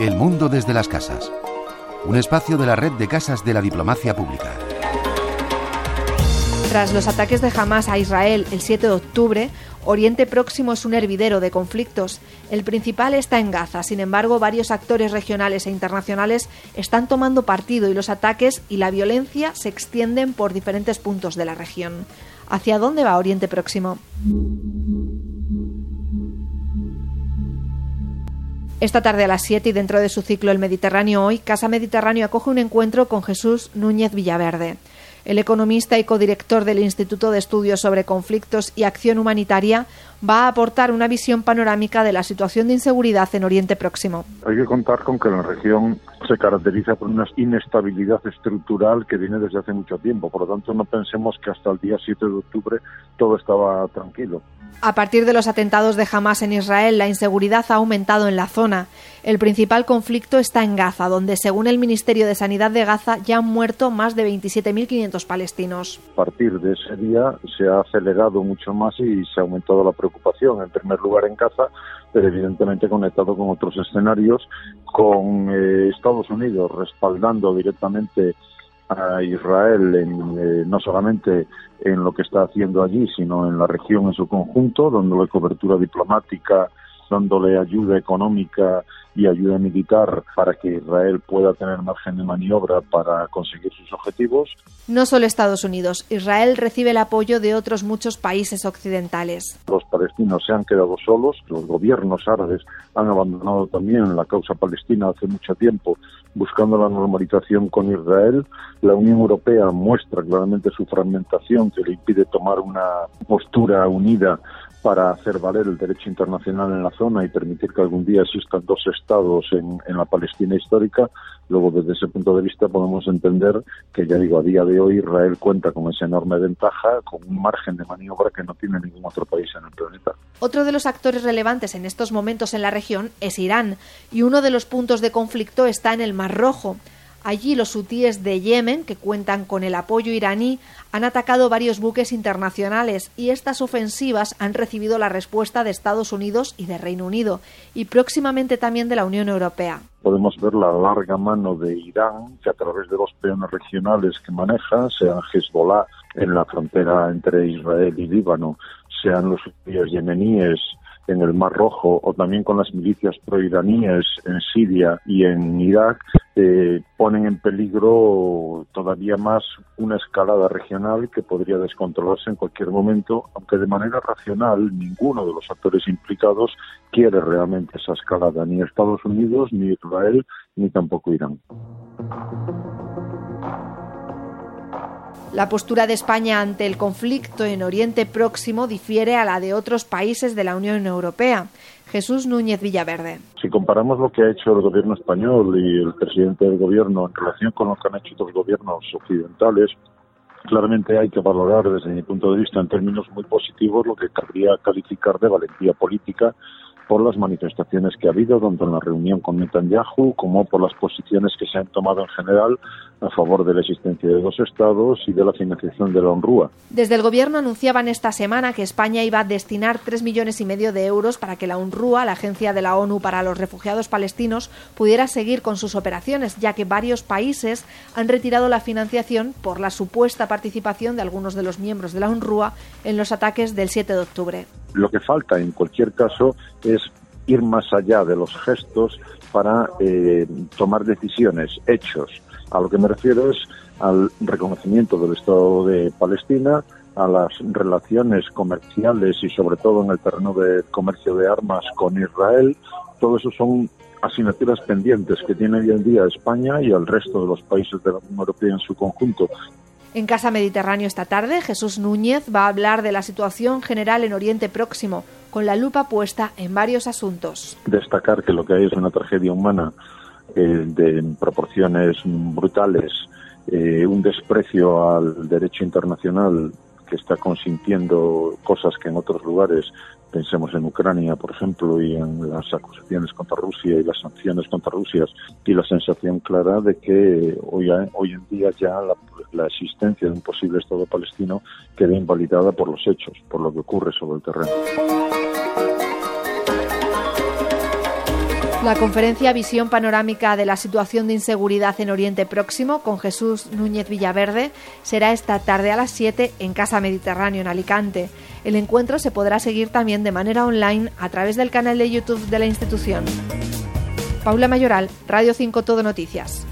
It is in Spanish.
El mundo desde las casas. Un espacio de la red de casas de la diplomacia pública. Tras los ataques de Hamas a Israel el 7 de octubre, Oriente Próximo es un hervidero de conflictos. El principal está en Gaza, sin embargo, varios actores regionales e internacionales están tomando partido y los ataques y la violencia se extienden por diferentes puntos de la región. ¿Hacia dónde va Oriente Próximo? Esta tarde a las 7 y dentro de su ciclo El Mediterráneo hoy, Casa Mediterráneo acoge un encuentro con Jesús Núñez Villaverde. El economista y codirector del Instituto de Estudios sobre Conflictos y Acción Humanitaria va a aportar una visión panorámica de la situación de inseguridad en Oriente Próximo. Hay que contar con que la región se caracteriza por una inestabilidad estructural que viene desde hace mucho tiempo. Por lo tanto, no pensemos que hasta el día 7 de octubre todo estaba tranquilo. A partir de los atentados de Hamas en Israel, la inseguridad ha aumentado en la zona. El principal conflicto está en Gaza, donde, según el Ministerio de Sanidad de Gaza, ya han muerto más de 27.500 palestinos. A partir de ese día se ha acelerado mucho más y se ha aumentado la preocupación, en primer lugar en Gaza, pero evidentemente conectado con otros escenarios, con eh, Estados Unidos respaldando directamente a Israel en, eh, no solamente en lo que está haciendo allí, sino en la región en su conjunto, dándole cobertura diplomática, dándole ayuda económica y ayuda militar para que Israel pueda tener margen de maniobra para conseguir sus objetivos. No solo Estados Unidos, Israel recibe el apoyo de otros muchos países occidentales. Los palestinos se han quedado solos, los gobiernos árabes han abandonado también la causa palestina hace mucho tiempo buscando la normalización con Israel. La Unión Europea muestra claramente su fragmentación que le impide tomar una postura unida para hacer valer el derecho internacional en la zona y permitir que algún día existan dos estados en, la Palestina histórica. Luego, desde ese punto de vista, podemos entender que, ya digo, a día de hoy Israel cuenta con esa enorme ventaja, con un margen de maniobra que no tiene ningún otro país en el planeta. Otro de los actores relevantes en estos momentos en la región es Irán, y uno de los puntos de conflicto está en el Mar Rojo. Allí los hutíes de Yemen, que cuentan con el apoyo iraní, han atacado varios buques internacionales y estas ofensivas han recibido la respuesta de Estados Unidos y de Reino Unido y próximamente también de la Unión Europea. Podemos ver la larga mano de Irán que a través de los peones regionales que maneja, sean Hezbollah en la frontera entre Israel y Líbano, sean los hutíes yemeníes en el Mar Rojo o también con las milicias proiraníes en Siria y en Irak, eh, ponen en peligro todavía más una escalada regional que podría descontrolarse en cualquier momento, aunque de manera racional ninguno de los actores implicados quiere realmente esa escalada, ni Estados Unidos, ni Israel, ni tampoco Irán. La postura de España ante el conflicto en Oriente Próximo difiere a la de otros países de la Unión Europea. Jesús Núñez Villaverde. Si comparamos lo que ha hecho el gobierno español y el presidente del gobierno en relación con lo que han hecho otros gobiernos occidentales, claramente hay que valorar desde mi punto de vista en términos muy positivos lo que cabría calificar de valentía política por las manifestaciones que ha habido, tanto en la reunión con Netanyahu como por las posiciones que se han tomado en general a favor de la existencia de dos estados y de la financiación de la UNRWA. Desde el gobierno anunciaban esta semana que España iba a destinar tres millones y medio de euros para que la UNRWA, la agencia de la ONU para los refugiados palestinos, pudiera seguir con sus operaciones, ya que varios países han retirado la financiación por la supuesta participación de algunos de los miembros de la UNRWA en los ataques del 7 de octubre. Lo que falta, en cualquier caso, es ir más allá de los gestos para eh, tomar decisiones, hechos. A lo que me refiero es al reconocimiento del Estado de Palestina, a las relaciones comerciales y sobre todo en el terreno de comercio de armas con Israel. Todo eso son asignaturas pendientes que tiene hoy en día España y el resto de los países de la Unión Europea en su conjunto. En Casa Mediterráneo esta tarde, Jesús Núñez va a hablar de la situación general en Oriente Próximo, con la lupa puesta en varios asuntos. Destacar que lo que hay es una tragedia humana eh, de proporciones brutales, eh, un desprecio al derecho internacional que está consintiendo cosas que en otros lugares Pensemos en Ucrania, por ejemplo, y en las acusaciones contra Rusia y las sanciones contra Rusia, y la sensación clara de que hoy, hoy en día ya la, la existencia de un posible Estado palestino queda invalidada por los hechos, por lo que ocurre sobre el terreno. La conferencia Visión Panorámica de la Situación de Inseguridad en Oriente Próximo con Jesús Núñez Villaverde será esta tarde a las 7 en Casa Mediterráneo en Alicante. El encuentro se podrá seguir también de manera online a través del canal de YouTube de la institución. Paula Mayoral, Radio 5 Todo Noticias.